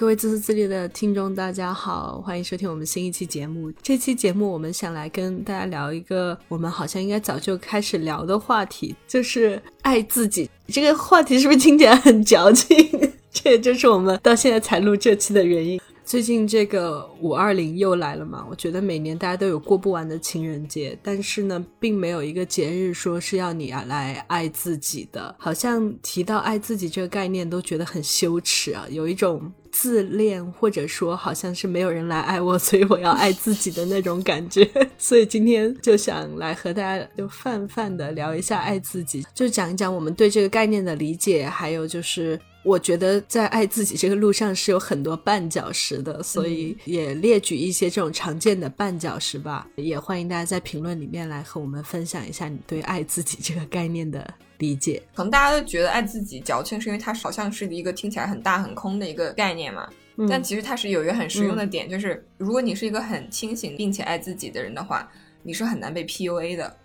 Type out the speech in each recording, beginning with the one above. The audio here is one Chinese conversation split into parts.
各位自私自利的听众，大家好，欢迎收听我们新一期节目。这期节目我们想来跟大家聊一个我们好像应该早就开始聊的话题，就是爱自己。这个话题是不是听起来很矫情？这也就是我们到现在才录这期的原因。最近这个五二零又来了嘛？我觉得每年大家都有过不完的情人节，但是呢，并没有一个节日说是要你啊来爱自己的。好像提到爱自己这个概念，都觉得很羞耻啊，有一种自恋，或者说好像是没有人来爱我，所以我要爱自己的那种感觉。所以今天就想来和大家就泛泛的聊一下爱自己，就讲一讲我们对这个概念的理解，还有就是。我觉得在爱自己这个路上是有很多绊脚石的，所以也列举一些这种常见的绊脚石吧。也欢迎大家在评论里面来和我们分享一下你对爱自己这个概念的理解。可能大家都觉得爱自己矫情，是因为它好像是一个听起来很大很空的一个概念嘛。但其实它是有一个很实用的点，就是如果你是一个很清醒并且爱自己的人的话，你是很难被 PUA 的，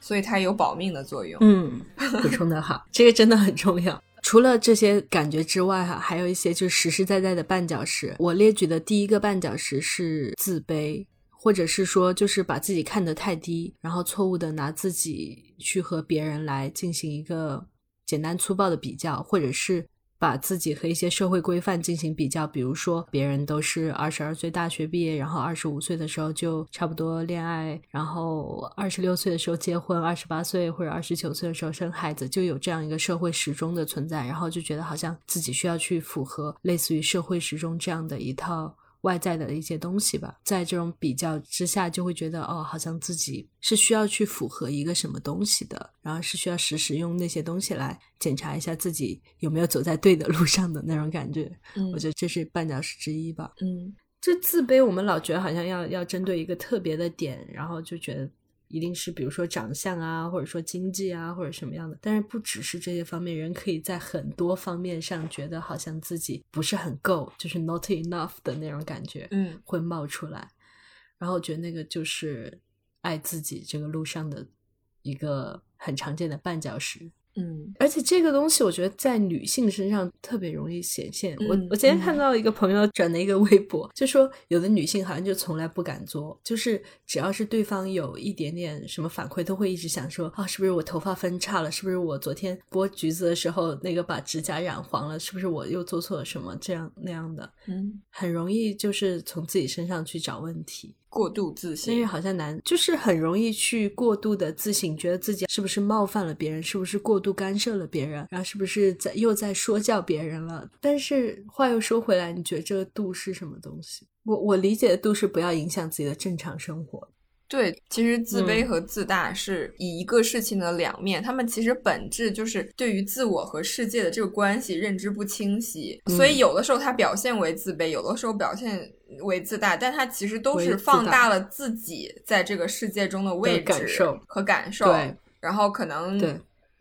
所以它有保命的作用。嗯，补充的好，这个真的很重要。除了这些感觉之外，哈，还有一些就是实实在在的绊脚石。我列举的第一个绊脚石是自卑，或者是说就是把自己看得太低，然后错误的拿自己去和别人来进行一个简单粗暴的比较，或者是。把自己和一些社会规范进行比较，比如说别人都是二十二岁大学毕业，然后二十五岁的时候就差不多恋爱，然后二十六岁的时候结婚，二十八岁或者二十九岁的时候生孩子，就有这样一个社会时钟的存在，然后就觉得好像自己需要去符合类似于社会时钟这样的一套。外在的一些东西吧，在这种比较之下，就会觉得哦，好像自己是需要去符合一个什么东西的，然后是需要时时用那些东西来检查一下自己有没有走在对的路上的那种感觉。嗯，我觉得这是绊脚石之一吧。嗯，这自卑，我们老觉得好像要要针对一个特别的点，然后就觉得。一定是比如说长相啊，或者说经济啊，或者什么样的。但是不只是这些方面，人可以在很多方面上觉得好像自己不是很够，就是 not enough 的那种感觉，嗯，会冒出来。然后我觉得那个就是爱自己这个路上的一个很常见的绊脚石。嗯，而且这个东西我觉得在女性身上特别容易显现。我我今天看到一个朋友转的一个微博，就说有的女性好像就从来不敢做，就是只要是对方有一点点什么反馈，都会一直想说啊，是不是我头发分叉了？是不是我昨天剥橘子的时候那个把指甲染黄了？是不是我又做错了什么？这样那样的，嗯，很容易就是从自己身上去找问题。过度自信，因为好像难，就是很容易去过度的自省，觉得自己是不是冒犯了别人，是不是过度干涉了别人，然后是不是在又在说教别人了。但是话又说回来，你觉得这个度是什么东西？我我理解的度是不要影响自己的正常生活。对，其实自卑和自大是以一个事情的两面，他们其实本质就是对于自我和世界的这个关系认知不清晰，所以有的时候它表现为自卑，有的时候表现为自大，但它其实都是放大了自己在这个世界中的位置和感受，然后可能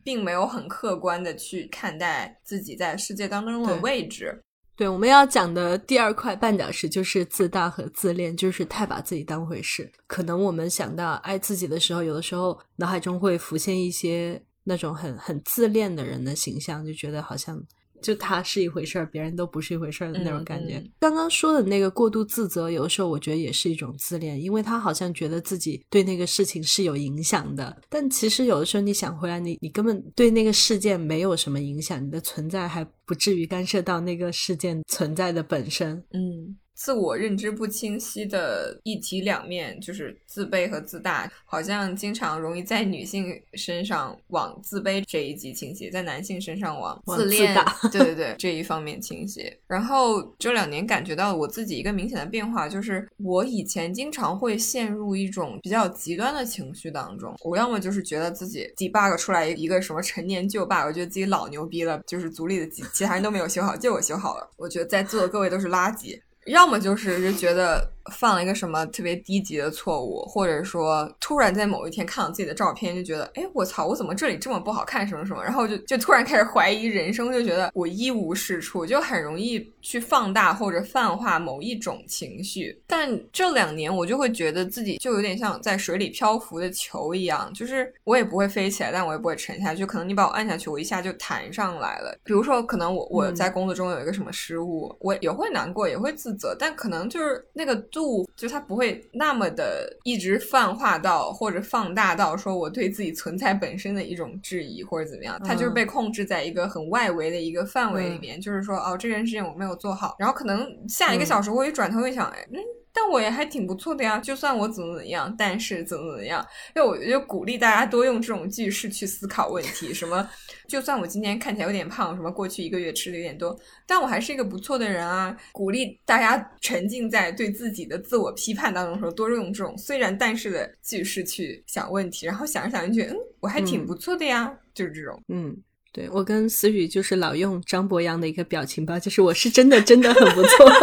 并没有很客观的去看待自己在世界当中的位置。对，我们要讲的第二块绊脚石就是自大和自恋，就是太把自己当回事。可能我们想到爱自己的时候，有的时候脑海中会浮现一些那种很很自恋的人的形象，就觉得好像。就他是一回事儿，别人都不是一回事儿的那种感觉。刚刚说的那个过度自责，有的时候我觉得也是一种自恋，因为他好像觉得自己对那个事情是有影响的。但其实有的时候你想回来，你你根本对那个事件没有什么影响，你的存在还不至于干涉到那个事件存在的本身。嗯。自我认知不清晰的一体两面，就是自卑和自大，好像经常容易在女性身上往自卑这一级倾斜，在男性身上往自恋，对对对这一方面倾斜。然后这两年感觉到我自己一个明显的变化，就是我以前经常会陷入一种比较极端的情绪当中，我要么就是觉得自己 debug 出来一个什么陈年旧 bug，我觉得自己老牛逼了，就是组里的其其他人都没有修好，就我修好了，我觉得在座的各位都是垃圾。要么就是就觉得犯了一个什么特别低级的错误，或者说突然在某一天看到自己的照片，就觉得，哎，我操，我怎么这里这么不好看，什么什么，然后就就突然开始怀疑人生，就觉得我一无是处，就很容易去放大或者泛化某一种情绪。但这两年我就会觉得自己就有点像在水里漂浮的球一样，就是我也不会飞起来，但我也不会沉下去，可能你把我按下去，我一下就弹上来了。比如说，可能我我在工作中有一个什么失误，我也会难过，也会自责，但可能就是那个。度就它不会那么的一直泛化到或者放大到说我对自己存在本身的一种质疑或者怎么样，它就是被控制在一个很外围的一个范围里面，就是说哦这件事情我没有做好，然后可能下一个小时我一转头一想，哎。但我也还挺不错的呀，就算我怎么怎么样，但是怎么怎么样，因为我就鼓励大家多用这种句式去思考问题。什么，就算我今天看起来有点胖，什么过去一个月吃的有点多，但我还是一个不错的人啊。鼓励大家沉浸在对自己的自我批判当中的时候，多用这种虽然但是的句式去想问题，然后想着想着觉得，嗯，我还挺不错的呀，就是这种。嗯，对我跟思雨就是老用张博洋的一个表情包，就是我是真的真的很不错。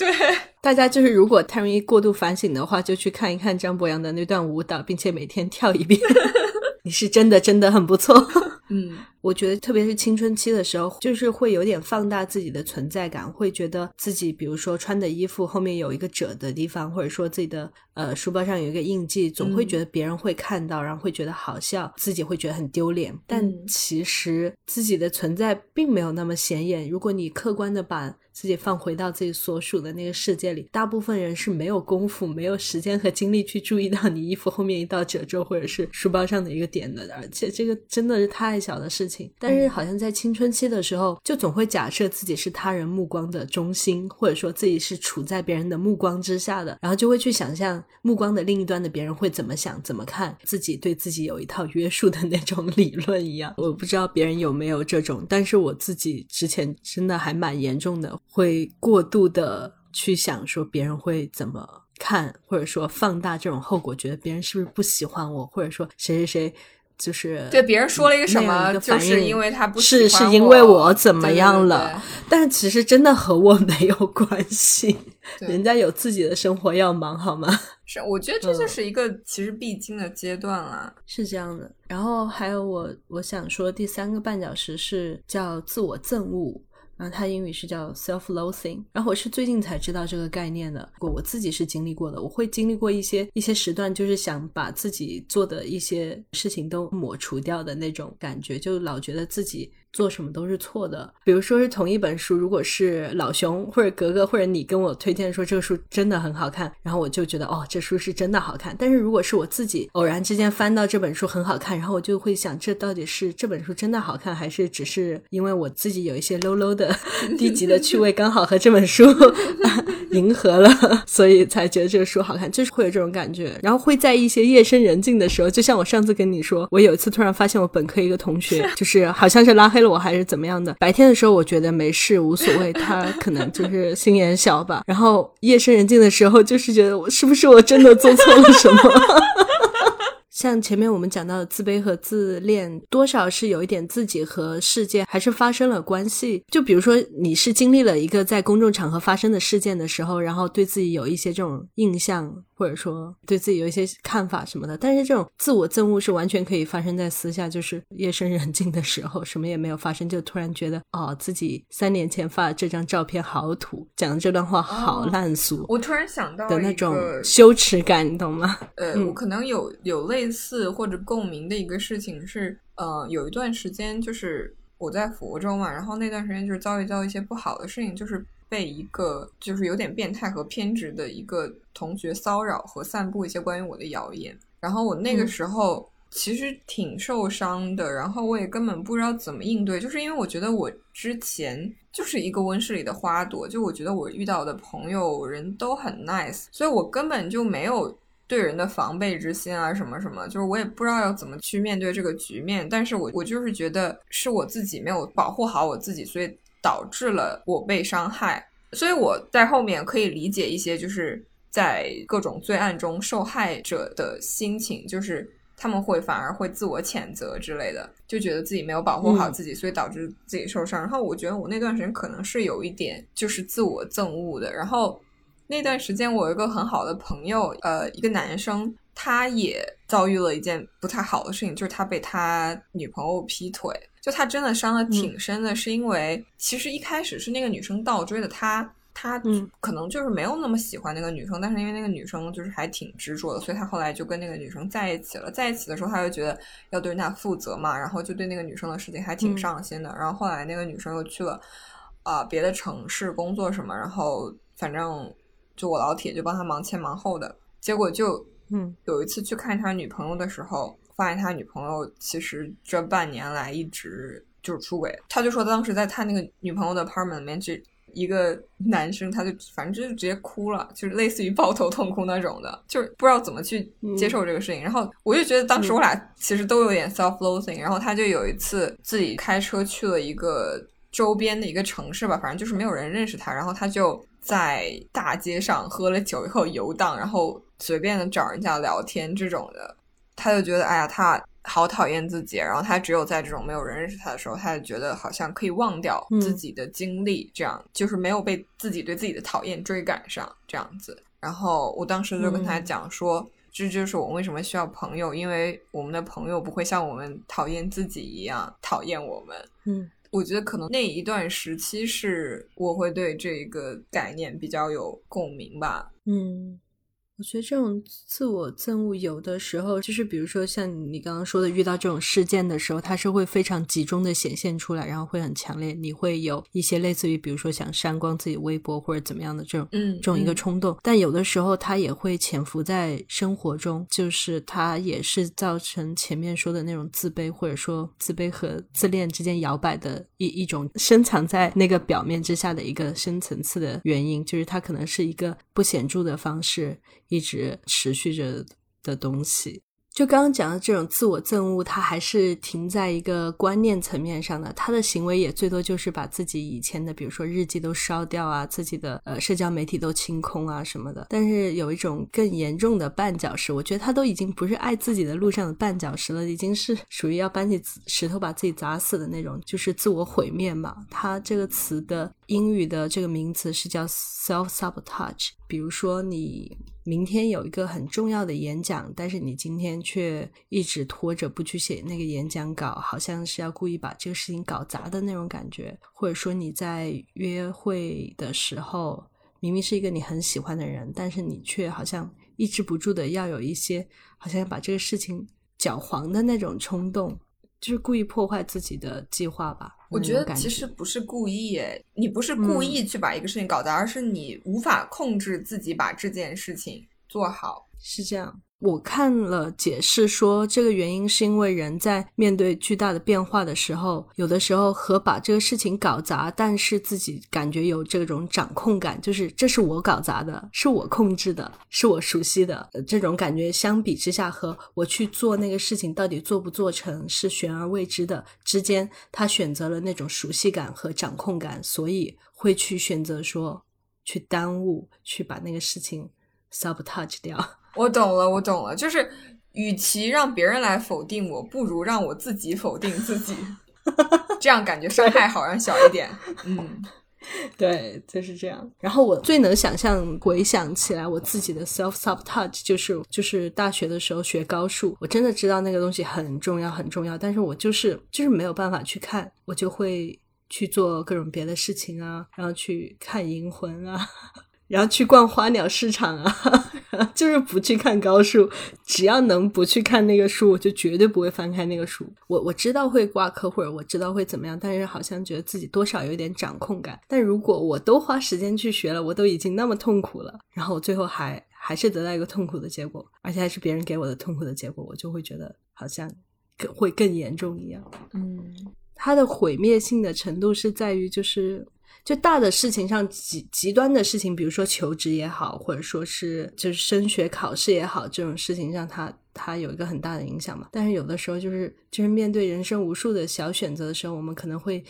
对，大家就是如果太容易过度反省的话，就去看一看张博洋的那段舞蹈，并且每天跳一遍。你是真的真的很不错。嗯，我觉得特别是青春期的时候，就是会有点放大自己的存在感，会觉得自己比如说穿的衣服后面有一个褶的地方，或者说自己的呃书包上有一个印记，总会觉得别人会看到，然后会觉得好笑，自己会觉得很丢脸。但其实自己的存在并没有那么显眼。如果你客观的把自己放回到自己所属的那个世界里，大部分人是没有功夫、没有时间和精力去注意到你衣服后面一道褶皱，或者是书包上的一个点的。而且这个真的是太小的事情。但是好像在青春期的时候，就总会假设自己是他人目光的中心，或者说自己是处在别人的目光之下的，然后就会去想象目光的另一端的别人会怎么想、怎么看自己，对自己有一套约束的那种理论一样。我不知道别人有没有这种，但是我自己之前真的还蛮严重的。会过度的去想说别人会怎么看，或者说放大这种后果，觉得别人是不是不喜欢我，或者说谁谁谁就是对别人说了一个什么，就是因为他不是是因为我怎么样了？但其实真的和我没有关系，人家有自己的生活要忙，好吗？是，我觉得这就是一个其实必经的阶段了，是这样的。然后还有我我想说第三个绊脚石是叫自我憎恶。然后它英语是叫 self-loathing，然后我是最近才知道这个概念的，我我自己是经历过的，我会经历过一些一些时段，就是想把自己做的一些事情都抹除掉的那种感觉，就老觉得自己。做什么都是错的。比如说是同一本书，如果是老熊或者格格或者你跟我推荐说这个书真的很好看，然后我就觉得哦，这书是真的好看。但是如果是我自己偶然之间翻到这本书很好看，然后我就会想，这到底是这本书真的好看，还是只是因为我自己有一些 low low 的 低级的趣味，刚好和这本书 迎合了，所以才觉得这个书好看，就是会有这种感觉。然后会在一些夜深人静的时候，就像我上次跟你说，我有一次突然发现我本科一个同学，就是好像是拉黑。了我还是怎么样的？白天的时候我觉得没事无所谓，他可能就是心眼小吧。然后夜深人静的时候，就是觉得我是不是我真的做错了什么？像前面我们讲到的自卑和自恋，多少是有一点自己和世界还是发生了关系。就比如说你是经历了一个在公众场合发生的事件的时候，然后对自己有一些这种印象。或者说对自己有一些看法什么的，但是这种自我憎恶是完全可以发生在私下，就是夜深人静的时候，什么也没有发生，就突然觉得哦，自己三年前发的这张照片好土，讲的这段话好烂俗。我突然想到的那种羞耻感，你懂吗？呃，我可能有有类似或者共鸣的一个事情是，呃，有一段时间就是我在福州嘛，然后那段时间就是遭遇到一些不好的事情，就是。被一个就是有点变态和偏执的一个同学骚扰和散布一些关于我的谣言，然后我那个时候其实挺受伤的，然后我也根本不知道怎么应对，就是因为我觉得我之前就是一个温室里的花朵，就我觉得我遇到的朋友人都很 nice，所以我根本就没有对人的防备之心啊什么什么，就是我也不知道要怎么去面对这个局面，但是我我就是觉得是我自己没有保护好我自己，所以。导致了我被伤害，所以我在后面可以理解一些，就是在各种罪案中受害者的心情，就是他们会反而会自我谴责之类的，就觉得自己没有保护好自己，所以导致自己受伤。然后我觉得我那段时间可能是有一点就是自我憎恶的，然后那段时间我有一个很好的朋友，呃，一个男生，他也遭遇了一件不太好的事情，就是他被他女朋友劈腿，就他真的伤的挺深的，是因为其实一开始是那个女生倒追的他。他可能就是没有那么喜欢那个女生，但是因为那个女生就是还挺执着的，所以他后来就跟那个女生在一起了。在一起的时候，他就觉得要对人家负责嘛，然后就对那个女生的事情还挺上心的。然后后来那个女生又去了啊别的城市工作什么，然后反正就我老铁就帮他忙前忙后的。结果就嗯有一次去看他女朋友的时候，发现他女朋友其实这半年来一直就是出轨。他就说当时在他那个女朋友的 apartment 里面去。一个男生，他就反正就是直接哭了，就是类似于抱头痛哭那种的，就是不知道怎么去接受这个事情。然后我就觉得当时我俩其实都有点 self-loathing。然后他就有一次自己开车去了一个周边的一个城市吧，反正就是没有人认识他。然后他就在大街上喝了酒以后游荡，然后随便的找人家聊天这种的。他就觉得，哎呀，他。好讨厌自己，然后他只有在这种没有人认识他的时候，他就觉得好像可以忘掉自己的经历，这样就是没有被自己对自己的讨厌追赶上这样子。然后我当时就跟他讲说，这就是我为什么需要朋友，因为我们的朋友不会像我们讨厌自己一样讨厌我们。嗯，我觉得可能那一段时期是我会对这个概念比较有共鸣吧。嗯。我觉得这种自我憎恶有的时候就是，比如说像你刚刚说的，遇到这种事件的时候，它是会非常集中的显现出来，然后会很强烈。你会有一些类似于，比如说想删光自己微博或者怎么样的这种，嗯，这种一个冲动。但有的时候它也会潜伏在生活中，就是它也是造成前面说的那种自卑，或者说自卑和自恋之间摇摆的一一种深藏在那个表面之下的一个深层次的原因，就是它可能是一个不显著的方式。一直持续着的东西。就刚刚讲的这种自我憎恶，它还是停在一个观念层面上的。他的行为也最多就是把自己以前的，比如说日记都烧掉啊，自己的呃社交媒体都清空啊什么的。但是有一种更严重的绊脚石，我觉得他都已经不是爱自己的路上的绊脚石了，已经是 属于要搬起石头把自己砸死的那种，就是自我毁灭嘛。他这个词的英语的这个名词是叫 self sabotage。比如说你。明天有一个很重要的演讲，但是你今天却一直拖着不去写那个演讲稿，好像是要故意把这个事情搞砸的那种感觉。或者说你在约会的时候，明明是一个你很喜欢的人，但是你却好像抑制不住的要有一些好像要把这个事情搅黄的那种冲动，就是故意破坏自己的计划吧。我觉得其实不是故意，你不是故意去把一个事情搞砸，而是你无法控制自己把这件事情做好，是这样。我看了解释说，这个原因是因为人在面对巨大的变化的时候，有的时候和把这个事情搞砸，但是自己感觉有这种掌控感，就是这是我搞砸的，是我控制的，是我熟悉的这种感觉，相比之下，和我去做那个事情到底做不做成是悬而未知的之间，他选择了那种熟悉感和掌控感，所以会去选择说去耽误，去把那个事情 sabotage 掉。我懂了，我懂了，就是与其让别人来否定我，不如让我自己否定自己，这样感觉伤害好像小一点。嗯，对，就是这样。然后我最能想象回想起来，我自己的 self sabotage 就是就是大学的时候学高数，我真的知道那个东西很重要很重要，但是我就是就是没有办法去看，我就会去做各种别的事情啊，然后去看银魂啊。然后去逛花鸟市场啊，就是不去看高数，只要能不去看那个书，我就绝对不会翻开那个书。我我知道会挂科或者我知道会怎么样，但是好像觉得自己多少有点掌控感。但如果我都花时间去学了，我都已经那么痛苦了，然后我最后还还是得到一个痛苦的结果，而且还是别人给我的痛苦的结果，我就会觉得好像更会更严重一样。嗯，它的毁灭性的程度是在于就是。就大的事情上极极端的事情，比如说求职也好，或者说是就是升学考试也好，这种事情让他他有一个很大的影响嘛。但是有的时候就是就是面对人生无数的小选择的时候，我们可能会。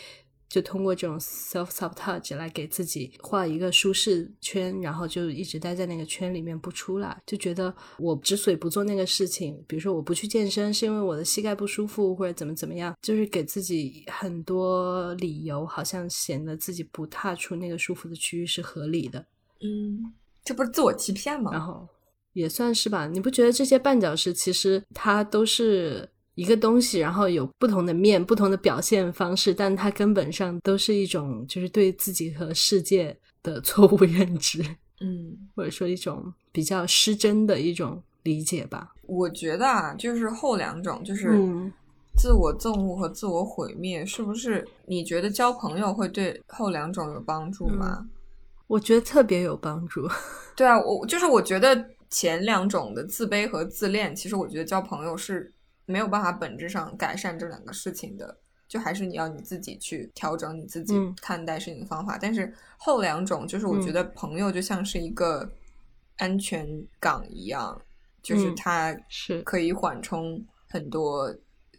就通过这种 self sabotage 来给自己画一个舒适圈，然后就一直待在那个圈里面不出来，就觉得我之所以不做那个事情，比如说我不去健身，是因为我的膝盖不舒服，或者怎么怎么样，就是给自己很多理由，好像显得自己不踏出那个舒服的区域是合理的。嗯，这不是自我欺骗吗？然后也算是吧，你不觉得这些绊脚石其实它都是一个东西，然后有不同的面、不同的表现方式，但它根本上都是一种就是对自己和世界的错误认知，嗯，或者说一种比较失真的一种理解吧。我觉得啊，就是后两种，就是嗯自我憎恶和自我毁灭，是不是？你觉得交朋友会对后两种有帮助吗？我觉得特别有帮助。对啊，我就是我觉得前两种的自卑和自恋，其实我觉得交朋友是没有办法本质上改善这两个事情的，就还是你要你自己去调整你自己嗯看待事情的方法。但是后两种，就是我觉得朋友就像是一个安全港一样，就是嗯它是可以缓冲很多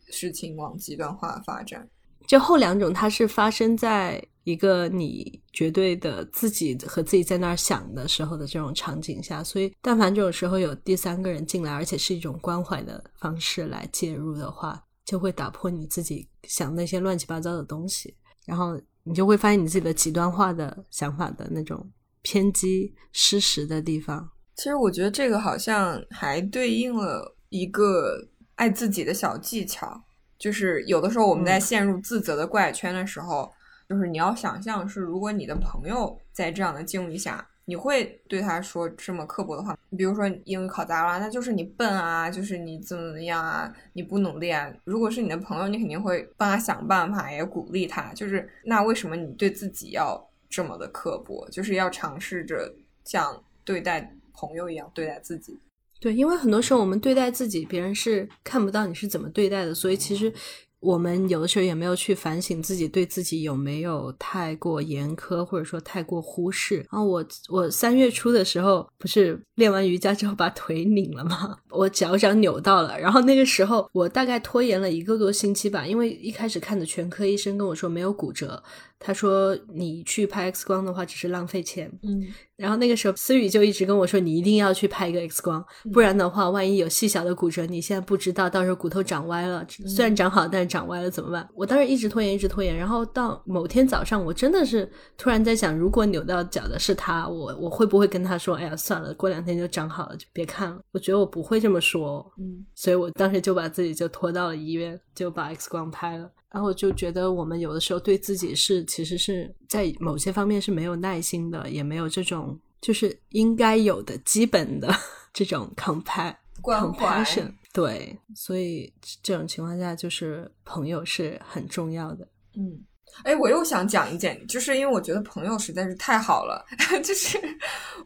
事情往极端化发展。就后两种，它是发生在一个你绝对的自己和自己在那儿想的时候的这种场景下，所以但凡这种时候有第三个人进来，而且是一种关怀的方式来介入的话，就会打破你自己想那些乱七八糟的东西，然后你就会发现你自己的极端化的想法的那种偏激失实的地方。其实我觉得这个好像还对应了一个爱自己的小技巧，就是有的时候我们在嗯陷入自责的怪圈的时候，就是你要想象是，如果你的朋友在这样的境遇下，你会对他说这么刻薄的话，比如说英语考砸了，那就是你笨啊，就是你怎么怎么样啊，你不努力啊。如果是你的朋友，你肯定会帮他想办法，也鼓励他。就是那为什么你对自己要这么的刻薄？就是要尝试着像对待朋友一样对待自己。对，因为很多时候我们对待自己，别人是看不到你是怎么对待的，所以其实我们有的时候也没有去反省自己对自己有没有太过严苛，或者说太过忽视。然后我我三月初的时候不是练完瑜伽之后把腿拧了吗？我脚掌扭到了，然后那个时候我大概拖延了一个多星期吧，因为一开始看的全科医生跟我说没有骨折，他说你去拍 X 光的话只是浪费钱，嗯然后那个时候，思雨就一直跟我说：“你一定要去拍一个 X 光，不然的话，万一有细小的骨折，你现在不知道，到时候骨头长歪了，虽然长好，但是长歪了怎么办？”我当时一直拖延，一直拖延。然后到某天早上，我真的是突然在想，如果扭到脚的是他，我我会不会跟他说：“哎呀，算了，过两天就长好了，就别看了。”我觉得我不会这么说，嗯所以我当时就把自己就拖到了医院，就把 X 光拍了。然后我就觉得，我们有的时候对自己是其实是在某些方面是没有耐心的，也没有这种就是应该有的基本的 这种 compa 关怀 compassion。对，所以这种情况下，就是朋友是很重要的。嗯，哎，我又想讲一件，就是因为我觉得朋友实在是太好了，就是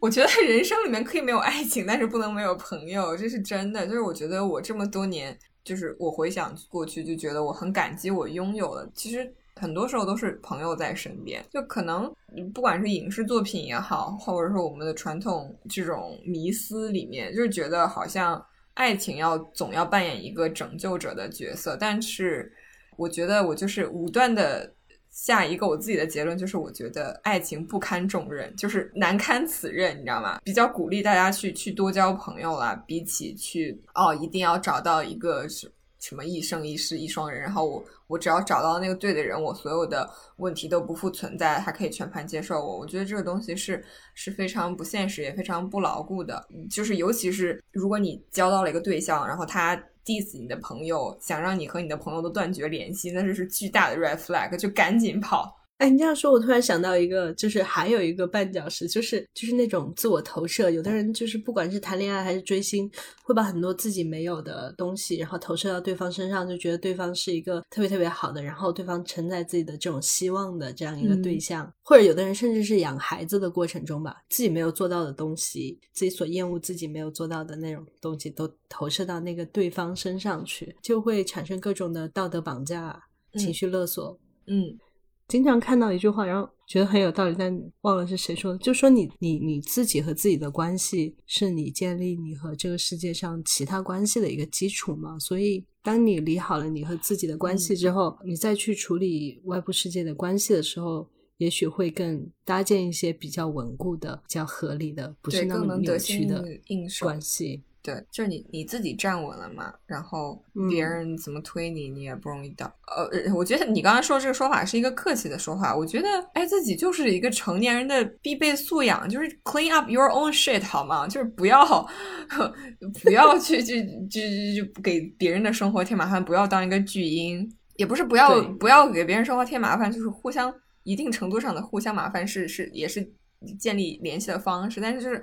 我觉得人生里面可以没有爱情，但是不能没有朋友，这是真的。就是我觉得我这么多年，就是我回想过去，就觉得我很感激我拥有的。其实很多时候都是朋友在身边，就可能不管是影视作品也好，或者说我们的传统这种迷思里面，就是觉得好像爱情要总要扮演一个拯救者的角色，但是我觉得我就是武断的下一个我自己的结论，就是我觉得爱情不堪重任，就是难堪此任，你知道吗？比较鼓励大家去去多交朋友啦，比起去哦一定要找到一个什么一生一世一双人，然后我我只要找到那个对的人，我所有的问题都不复存在，他可以全盘接受我。我觉得这个东西是是非常不现实，也非常不牢固的。就是尤其是如果你交到了一个对象，然后他 diss 你的朋友，想让你和你的朋友都断绝联系，那这是巨大的 red flag，就赶紧跑。哎，你这样说，我突然想到一个，就是还有一个绊脚石，就是就是那种自我投射。有的人就是不管是谈恋爱还是追星，会把很多自己没有的东西，然后投射到对方身上，就觉得对方是一个特别特别好的，然后对方承载自己的这种希望的这样一个对象。或者有的人甚至是养孩子的过程中吧，自己没有做到的东西，自己所厌恶自己没有做到的那种东西，都投射到那个对方身上去，就会产生各种的道德绑架、情绪勒索。嗯经常看到一句话，然后觉得很有道理，但忘了是谁说的，就说你你你自己和自己的关系是你建立你和这个世界上其他关系的一个基础嘛。所以，当你理好了你和自己的关系之后，你再去处理外部世界的关系的时候，也许会更搭建一些比较稳固的、比较合理的，不是，那么扭曲的。关系。对，就是你你自己站稳了嘛，然后别人怎么推你，你也不容易倒。呃，我觉得你刚刚说这个说法是一个客气的说法。我觉得爱自己就是一个成年人的必备素养，就是 clean up your own shit 好吗？就是不要 不要去去就就给别人的生活添麻烦，不要当一个巨婴，也不是不要不要给别人生活添麻烦，就是互相一定程度上的互相麻烦是是也是建立联系的方式，但是就是。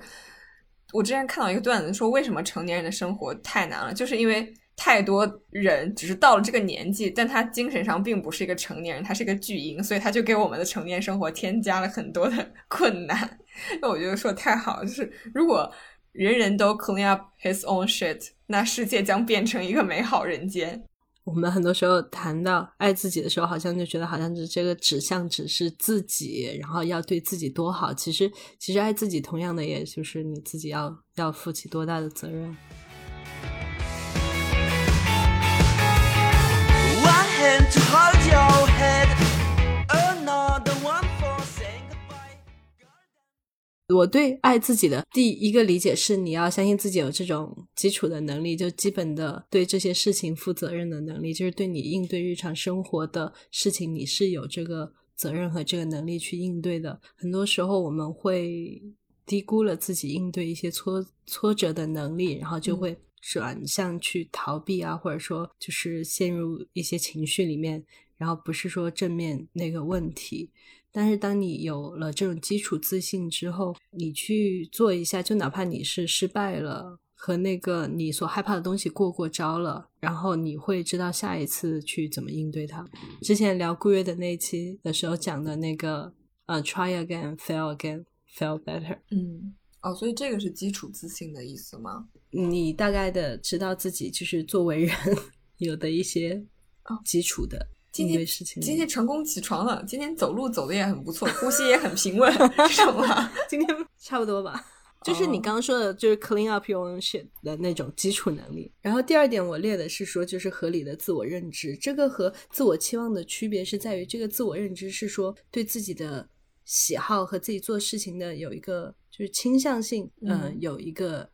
我之前看到一个段子，说为什么成年人的生活太难了，就是因为太多人只是到了这个年纪，但他精神上并不是一个成年人，他是一个巨婴，所以他就给我们的成年生活添加了很多的 困难。那我觉得说的太好，就是如果人人都 clean up his own shit，那世界将变成一个美好人间。我们很多时候谈到爱自己的时候，好像就觉得好像是这个指向只是自己，然后要对自己多好。其实，其实爱自己同样的，也就是你自己要要负起多大的责任。One hand to hold your 对爱自己的第一个理解是，你要相信自己有这种基础的能力，就基本的对这些事情负责任的能力，就是对你应对日常生活的事情，你是有这个责任和这个能力去应对的。很多时候我们会低估了自己应对一些挫挫折的能力，然后就会转向去逃避啊，或者说就是陷入一些情绪里面，然后不是说正面那个问题。但是，当你有了这种基础自信之后，你去做一下，就哪怕你是失败了，和那个你所害怕的东西过过招了，然后你会知道下一次去怎么应对它。之前聊顾月的那期的时候讲的那个，呃，try again, fail again, fail better。嗯，哦，所以这个是基础自信的意思吗？你大概的知道自己就是作为人 有的一些基础的。今天今天成功起床了，今天走路走的也很不错，呼吸也很平稳，是吗？今天差不多吧，就是你刚刚说的，就是 clean up your own shit 的那种基础能力。然后第二点我列的是说，就是合理的自我认知，这个和自我期望的区别是在于，这个自我认知是说对自己的喜好和自己做事情的有一个就是倾向性，嗯，有一个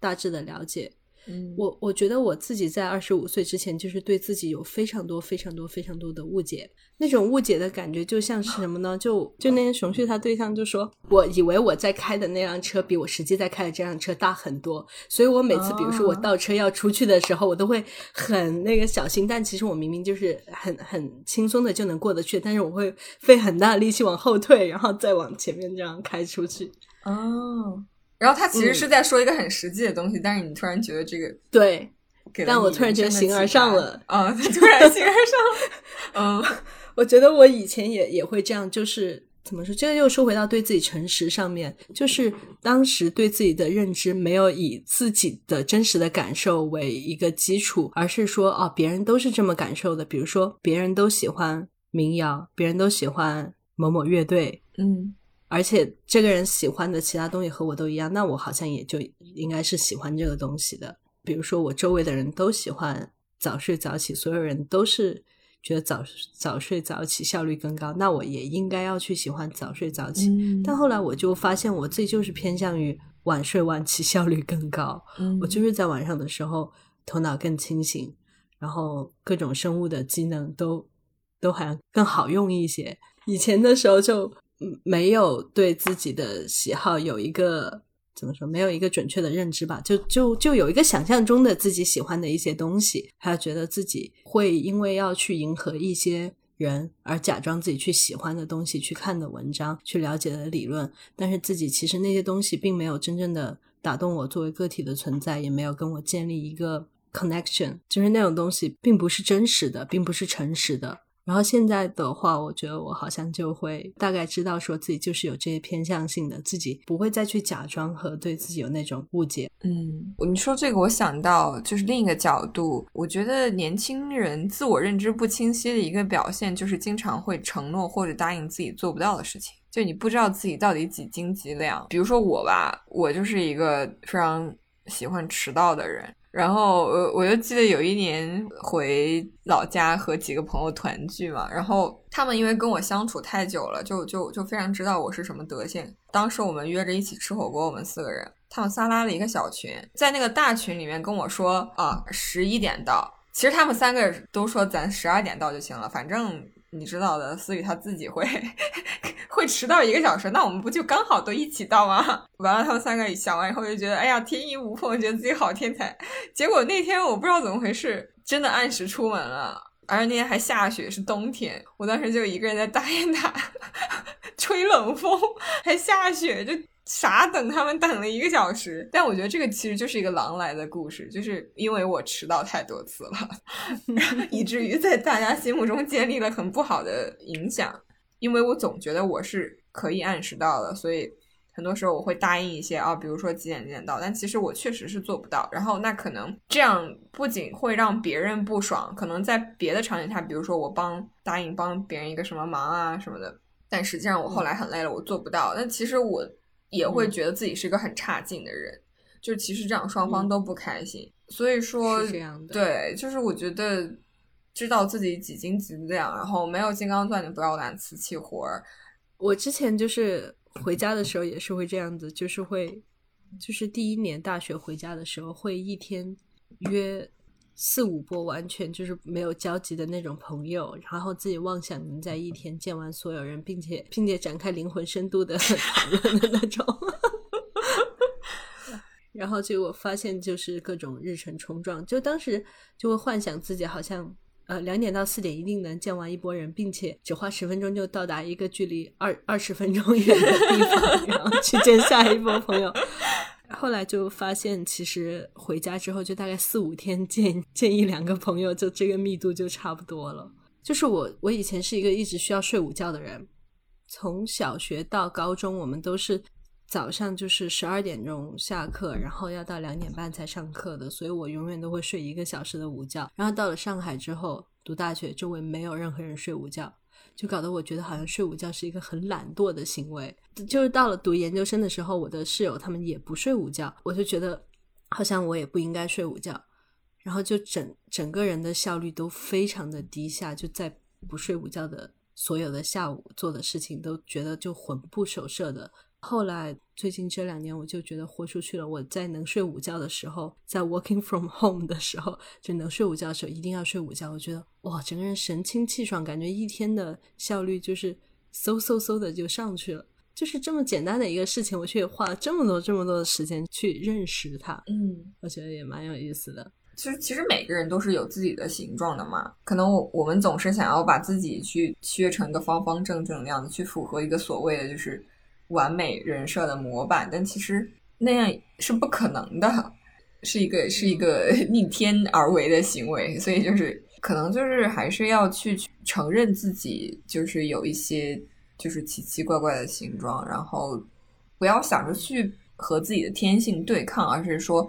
大致的了解。嗯，我我觉得我自己在二十五岁之前，就是对自己有非常多、非常多、非常多的误解。那种误解的感觉，就像是什么呢？就就那天熊旭他对象就说，我以为我在开的那辆车比我实际在开的这辆车大很多，所以我每次比如说我倒车要出去的时候，我都会很那个小心。但其实我明明就是很很轻松的就能过得去，但是我会费很大力气往后退，然后再往前面这样开出去。哦。然后他其实是在说一个很实际的东西，但是你突然觉得这个对，但我突然觉得形而上了啊，突然形而上了，嗯，我觉得我以前也也会这样，就是怎么说？这个又说回到对自己诚实上面，就是当时对自己的认知没有以自己的真实的感受为一个基础，而是说哦，别人都是这么感受的，比如说别人都喜欢民谣，别人都喜欢某某乐队，嗯。而且这个人喜欢的其他东西和我都一样，那我好像也就应该是喜欢这个东西的。比如说，我周围的人都喜欢早睡早起，所有人都是觉得早早睡早起效率更高，那我也应该要去喜欢早睡早起。但后来我就发现，我自己就是偏向于晚睡晚起效率更高。我就是在晚上的时候头脑更清醒，然后各种生物的机能都都好像更好用一些。以前的时候就。没有对自己的喜好有一个怎么说，没有一个准确的认知吧，就就就有一个想象中的自己喜欢的一些东西，还有觉得自己会因为要去迎合一些人而假装自己去喜欢的东西，去看的文章，去了解的理论，但是自己其实那些东西并没有真正的打动我作为个体的存在，也没有跟我建立一个 connection，就是那种东西并不是真实的，并不是诚实的。然后现在的话，我觉得我好像就会大概知道，说自己就是有这些偏向性的，自己不会再去假装和对自己有那种误解。嗯，你说这个，我想到就是另一个角度，我觉得年轻人自我认知不清晰的一个表现，就是经常会承诺或者答应自己做不到的事情，就你不知道自己到底几斤几两。比如说我吧，我就是一个非常喜欢迟到的人。然后我我就记得有一年回老家和几个朋友团聚嘛，然后他们因为跟我相处太久了，就就就非常知道我是什么德性。当时我们约着一起吃火锅，我们四个人，他们仨拉了一个小群，在那个大群里面跟我说啊，十一点到。其实他们三个都说咱十二点到就行了，反正你知道的，思雨他自己会 会迟到一个小时，那我们不就刚好都一起到吗？完了，他们三个想完以后就觉得，哎呀，天衣无缝，觉得自己好天才。结果那天我不知道怎么回事，真的按时出门了，而且那天还下雪，是冬天，我当时就一个人在大雁塔 吹冷风，还下雪，就。傻等他们等了一个小时，但我觉得这个其实就是一个狼来的故事，就是因为我迟到太多次了，以至于在大家心目中建立了很不好的影响。因为我总觉得我是可以按时到的，所以很多时候我会答应一些啊，比如说几点几点到，但其实我确实是做不到。然后那可能这样不仅会让别人不爽，可能在别的场景下，比如说我帮答应帮别人一个什么忙啊什么的，但实际上我后来很累了，我做不到。那其实我。也会觉得自己是一个很差劲的人，就其实这样双方都不开心。所以说，对，就是我觉得知道自己几斤几两，然后没有金刚钻就不要揽瓷器活儿。我之前就是回家的时候也是会这样子，就是会，就是第一年大学回家的时候会一天约。四五波完全就是没有交集的那种朋友，然后自己妄想能在一天见完所有人，并且并且展开灵魂深度的 讨论的那种，然后结果发现就是各种日程冲撞，就当时就会幻想自己好像呃两点到四点一定能见完一波人，并且只花十分钟就到达一个距离二二十分钟远的地方，然后去见下一波朋友。后来就发现，其实回家之后就大概四五天见 见一两个朋友，就这个密度就差不多了。就是我，我以前是一个一直需要睡午觉的人，从小学到高中，我们都是早上就是十二点钟下课，然后要到两点半才上课的，所以我永远都会睡一个小时的午觉。然后到了上海之后读大学，周围没有任何人睡午觉。就搞得我觉得好像睡午觉是一个很懒惰的行为。就是到了读研究生的时候，我的室友他们也不睡午觉，我就觉得好像我也不应该睡午觉，然后就整整个人的效率都非常的低下，就在不睡午觉的所有的下午做的事情都觉得就魂不守舍的。后来最近这两年，我就觉得豁出去了。我在能睡午觉的时候，在 working from home 的时候，就能睡午觉的时候，一定要睡午觉。我觉得哇，整个人神清气爽，感觉一天的效率就是嗖嗖嗖的就上去了。就是这么简单的一个事情，我却花了这么多这么多的时间去认识它。嗯，我觉得也蛮有意思的。其实，其实每个人都是有自己的形状的嘛。可能我我们总是想要把自己去削成一个方方正正那样子，去符合一个所谓的就是。完美人设的模板，但其实那样是不可能的，是一个是一个 逆天而为的行为，所以就是可能就是还是要去承认自己就是有一些就是奇奇怪怪的形状，然后不要想着去和自己的天性对抗，而是说，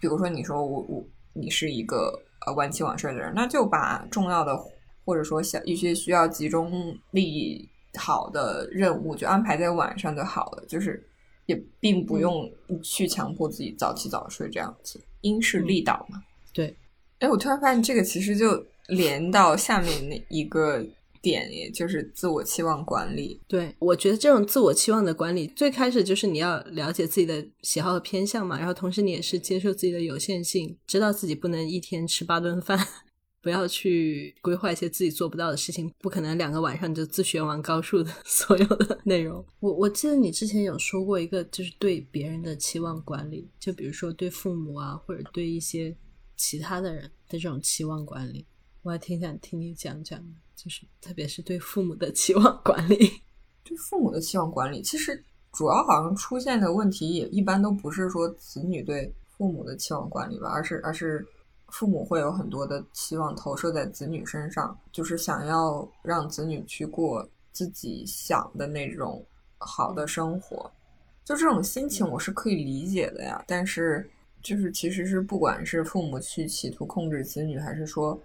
比如说你说我我你是一个呃晚起晚睡的人，那就把重要的或者说想一些需要集中力益。好的任务就安排在晚上就好了，就是也并不用去强迫自己早起早睡这样子，因势利导嘛。对，哎，我突然发现这个其实就连到下面那一个点，也就是自我期望管理。对，我觉得这种自我期望的管理，最开始就是你要了解自己的喜好和偏向嘛，然后同时你也是接受自己的有限性，知道自己不能一天吃八顿饭。不要去规划一些自己做不到的事情，不可能两个晚上就自学完高数的 所有的内容。我我记得你之前有说过一个，就是对别人的期望管理，就比如说对父母啊，或者对一些其他的人的这种期望管理，我还挺想听你讲讲，就是特别是对父母的期望管理。对父母的期望管理，其实主要好像出现的问题也一般都不是说子女对父母的期望管理吧，而是而是。父母会有很多的期望投射在子女身上，就是想要让子女去过自己想的那种好的生活。就这种心情，我是可以理解的呀。但是，就是其实是不管是父母去企图控制子女，还是说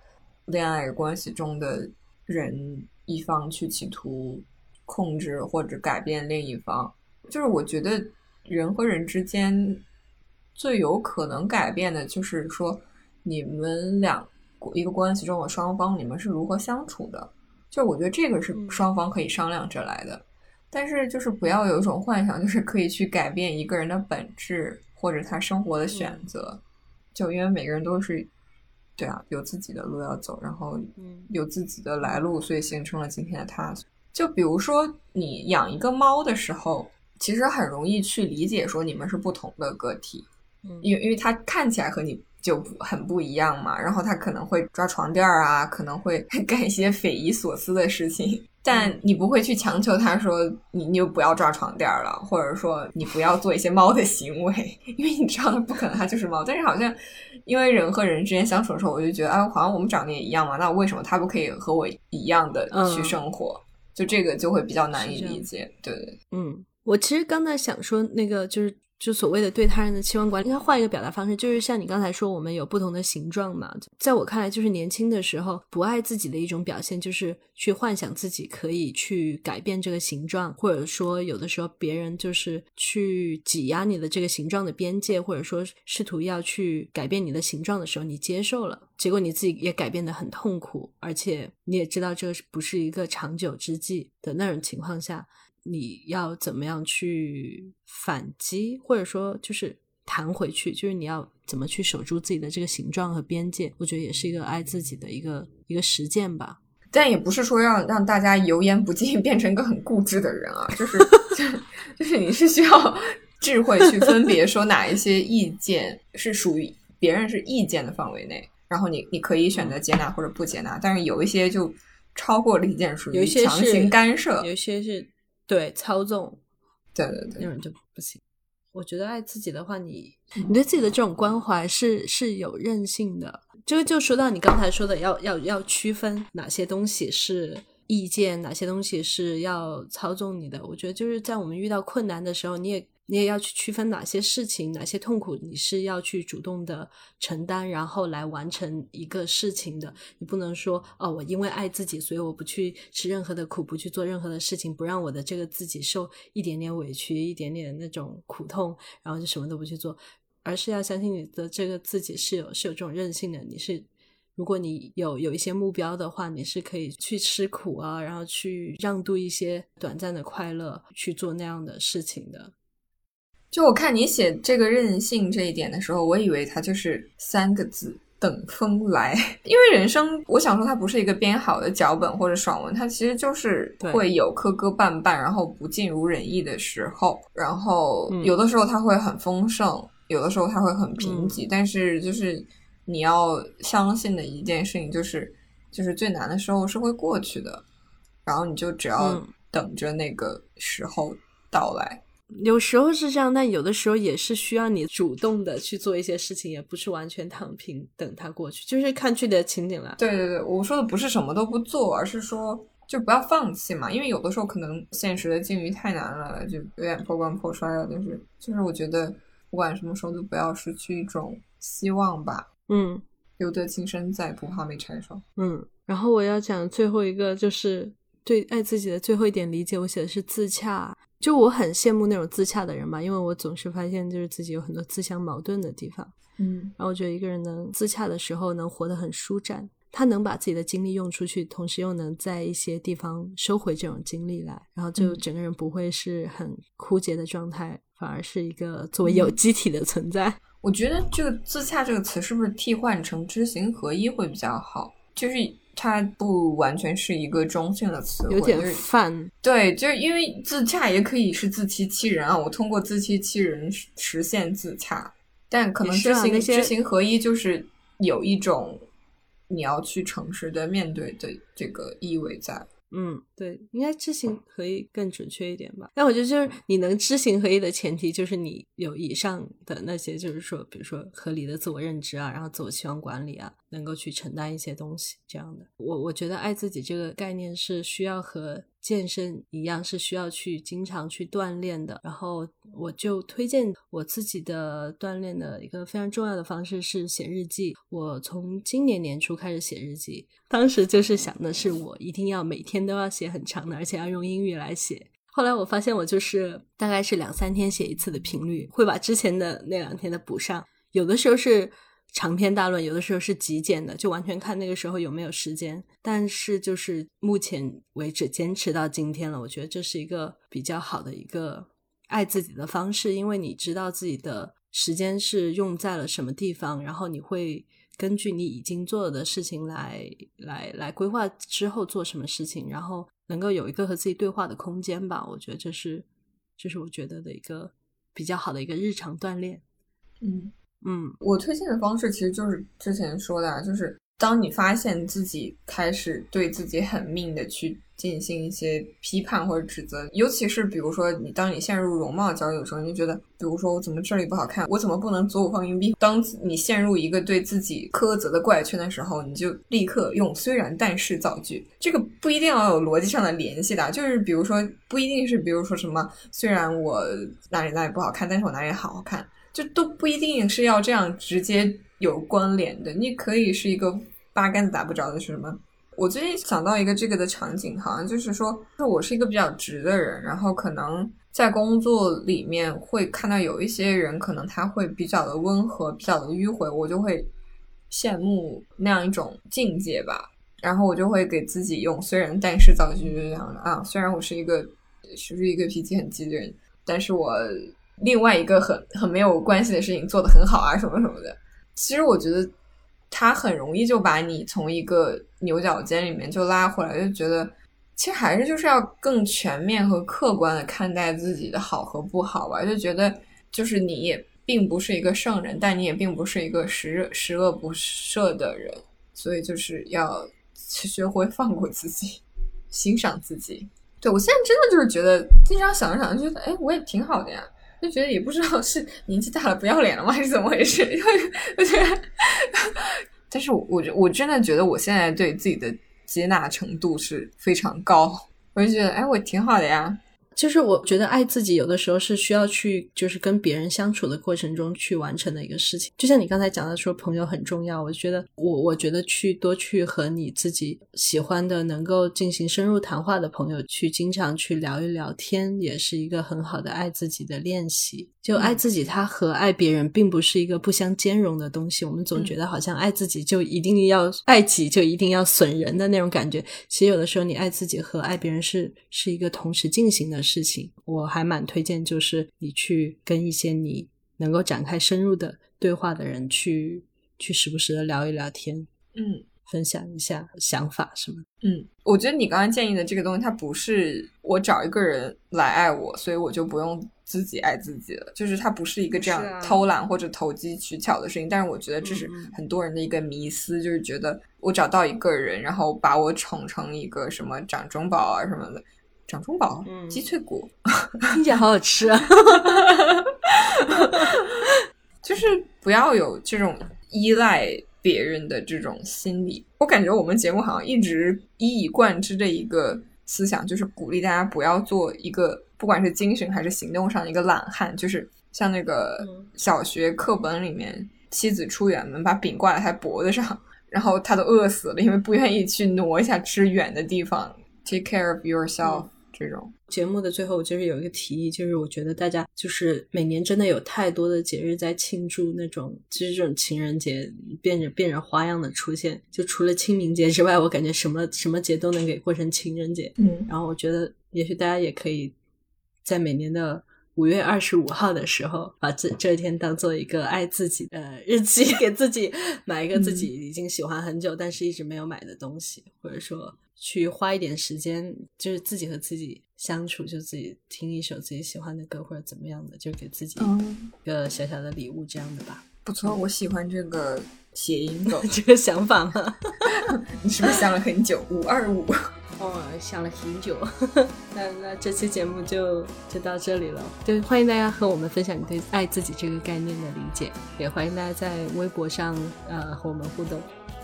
恋爱关系中的人一方去企图控制或者改变另一方，就是我觉得人和人之间最有可能改变的，就是说。你们两一个关系中的双方，你们是如何相处的？就我觉得这个是双方可以商量着来的。但是就是不要有一种幻想，就是可以去改变一个人的本质，或者他生活的选择。就因为每个人都是，对啊，有自己的路要走，然后有自己的来路，所以形成了今天的他。就比如说你养一个猫的时候，其实很容易去理解说你们是不同的个体，因为因为它看起来和你就很不一样嘛，然后他可能会抓床垫儿啊，可能会 干一些匪夷所思的事情。但你不会去强求他说你你就不要抓床垫了，或者说你不要做一些猫的行为，因为你知道不可能它就是猫。但是好像因为人和人之间相处的时候，我就觉得啊，好像我们长得也一样嘛，那为什么它不可以和我一样的去生活？就这个就会比较难以理解。对，嗯，我其实刚才想说那个就是。就所谓的对他人的期望管理，应该换一个表达方式，就是像你刚才说，我们有不同的形状嘛。在我看来，就是年轻的时候不爱自己的一种表现，就是去幻想自己可以去改变这个形状，或者说有的时候别人就是去挤压你的这个形状的边界，或者说试图要去改变你的形状的时候，你接受了，结果你自己也改变的很痛苦，而且你也知道这不是一个长久之计的那种情况下。你要怎么样去反击，或者说就是弹回去，就是你要怎么去守住自己的这个形状和边界？我觉得也是一个爱自己的一个一个实践吧。但也不是说让让大家油盐不进，变成一个很固执的人啊，就是 就是你是需要智慧去分别说哪一些意见是属于别人是意见的范围内，然后你你可以选择接纳或者不接纳，但是有一些就超过了一件，属于强行干涉，有些是。对操纵，对对对，那种就不行。我觉得爱自己的话，你你对自己的这种关怀是是有韧性的。这个就说到你刚才说的，要要要区分哪些东西是意见，哪些东西是要操纵你的。我觉得就是在我们遇到困难的时候，你也。你也要去区分哪些事情、哪些痛苦，你是要去主动的承担，然后来完成一个事情的。你不能说哦，我因为爱自己，所以我不去吃任何的苦，不去做任何的事情，不让我的这个自己受一点点委屈、一点点那种苦痛，然后就什么都不去做，而是要相信你的这个自己是有是有这种韧性的。你是，如果你有有一些目标的话，你是可以去吃苦啊，然后去让渡一些短暂的快乐，去做那样的事情的。就我看你写这个任性这一点的时候，我以为它就是三个字“等风来”。因为人生，我想说它不是一个编好的脚本或者爽文，它其实就是会有磕磕绊绊，然后不尽如人意的时候。然后有的时候它会很丰盛，有的时候它会很贫瘠。但是就是你要相信的一件事情，就是就是最难的时候是会过去的。然后你就只要等着那个时候到来。有时候是这样，但有的时候也是需要你主动的去做一些事情，也不是完全躺平等它过去，就是看剧的情景了。对对对，我说的不是什么都不做，而是说就不要放弃嘛，因为有的时候可能现实的境遇太难了，就有点破罐破摔了。但是就是我觉得不管什么时候都不要失去一种希望吧。嗯，留得青山在，不怕没柴烧。嗯，然后我要讲最后一个，就是对爱自己的最后一点理解，我写的是自洽。就我很羡慕那种自洽的人嘛，因为我总是发现就是自己有很多自相矛盾的地方，嗯，然后我觉得一个人能自洽的时候，能活得很舒展，他能把自己的精力用出去，同时又能在一些地方收回这种精力来，然后就整个人不会是很枯竭的状态，反而是一个作为有机体的存在。我觉得这个自洽这个词是不是替换成知行合一会比较好？就是。它不完全是一个中性的词汇，有点泛。对，就是因为自洽也可以是自欺欺人啊。我通过自欺欺人实现自洽，但可能知行知行合一就是有一种你要去诚实的面对的这个意味在。嗯，对，应该知行合一更准确一点吧。但我觉得就是你能知行合一的前提，就是你有以上的那些，就是说，比如说合理的自我认知啊，然后自我期望管理啊，能够去承担一些东西，这样的。我我觉得爱自己这个概念是需要和。健身一样是需要去经常去锻炼的，然后我就推荐我自己的锻炼的一个非常重要的方式是写日记。我从今年年初开始写日记，当时就是想的是我一定要每天都要写很长的，而且要用英语来写。后来我发现我就是大概是两三天写一次的频率，会把之前的那两天的补上。有的时候是。长篇大论有的时候是极简的，就完全看那个时候有没有时间。但是就是目前为止坚持到今天了，我觉得这是一个比较好的一个爱自己的方式，因为你知道自己的时间是用在了什么地方，然后你会根据你已经做的事情来来来规划之后做什么事情，然后能够有一个和自己对话的空间吧。我觉得这是这是我觉得的一个比较好的一个日常锻炼。嗯嗯我推荐的方式其实就是之前说的，啊，就是当你发现自己开始对自己很命的去进行一些批判或者指责，尤其是比如说你当你陷入容貌焦虑的时候，你就觉得，比如说我怎么这里不好看，我怎么不能左五放硬币？当你陷入一个对自己苛责的怪圈的时候，你就立刻用虽然但是造句，这个不一定要有逻辑上的联系的，就是比如说不一定是比如说什么，虽然我哪里哪里不好看，但是我哪里好好看。就都不一定是要这样直接有关联的，你可以是一个八竿子打不着的是什么？我最近想到一个这个的场景，好像就是说，就我是一个比较直的人，然后可能在工作里面会看到有一些人，可能他会比较的温和，比较的迂回，我就会羡慕那样一种境界吧。然后我就会给自己用虽然但是造句，这样的啊，虽然我是一个是一个脾气很急的人，但是我。另外一个很很没有关系的事情做得很好啊，什么什么的。其实我觉得他很容易就把你从一个牛角尖里面就拉回来，就觉得其实还是就是要更全面和客观的看待自己的好和不好吧。就觉得就是你也并不是一个圣人，但你也并不是一个十十恶不赦的人，所以就是要去学会放过自己，欣赏自己。对我现在真的就是觉得，经常想着想着，觉得哎，我也挺好的呀。就觉得也不知道是年纪大了不要脸了吗，还是怎么回事？因为我觉得，但是我我我真的觉得我现在对自己的接纳程度是非常高，我就觉得哎，我挺好的呀。就是我觉得爱自己有的时候是需要去，就是跟别人相处的过程中去完成的一个事情。就像你刚才讲的说，朋友很重要。我觉得我我觉得去多去和你自己喜欢的、能够进行深入谈话的朋友去经常去聊一聊天，也是一个很好的爱自己的练习。就爱自己，它和爱别人并不是一个不相兼容的东西。我们总觉得好像爱自己就一定要爱己，就一定要损人的那种感觉。其实有的时候，你爱自己和爱别人是是一个同时进行的事情。我还蛮推荐，就是你去跟一些你能够展开深入的对话的人去去时不时的聊一聊天，嗯，分享一下想法什么。嗯，我觉得你刚刚建议的这个东西，它不是我找一个人来爱我，所以我就不用。自己爱自己了，就是它不是一个这样偷懒或者投机取巧的事情。但是我觉得这是很多人的一个迷思，就是觉得我找到一个人，然后把我宠成一个什么掌中宝啊什么的，掌中宝，鸡脆骨，听起来好好吃啊！就是不要有这种依赖别人的这种心理。我感觉我们节目好像一直一以贯之的一个思想，就是鼓励大家不要做一个。不管是精神还是行动上的一个懒汉，就是像那个小学课本里面，妻子出远门把饼挂在他脖子上，然后他都饿死了，因为不愿意去挪一下吃远的地方。Take care of yourself。这种节目的最后，我就是有一个提议，就是我觉得大家就是每年真的有太多的节日在庆祝那种，就是这种情人节变着变着花样的出现。就除了清明节之外，我感觉什么什么节都能给过成情人节。嗯，然后我觉得也许大家也可以。在每年的五月二十五号的时候，把这这一天当做一个爱自己的日期，给自己买一个自己已经喜欢很久但是一直没有买的东西，或者说去花一点时间，就是自己和自己相处，就自己听一首自己喜欢的歌或者怎么样的，就给自己一个小小的礼物这样的吧。不错，我喜欢这个谐音梗，这个想法吗？你是不是想了很久？五二五。哦，想了很久，那那这期节目就就到这里了。对，欢迎大家和我们分享你对爱自己这个概念的理解，也欢迎大家在微博上呃和我们互动。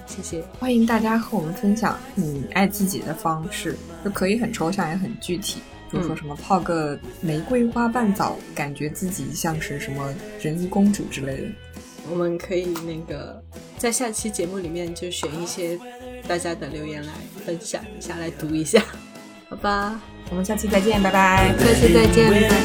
谢谢，欢迎大家和我们分享你爱自己的方式，就可以很抽象也很具体，比如说什么泡个玫瑰花瓣澡，感觉自己像是什么人鱼公主之类的。我们可以那个在下期节目里面就选一些。大家的留言来分享一下，来读一下，好吧？我们下期再见，拜拜！下期再见，拜拜。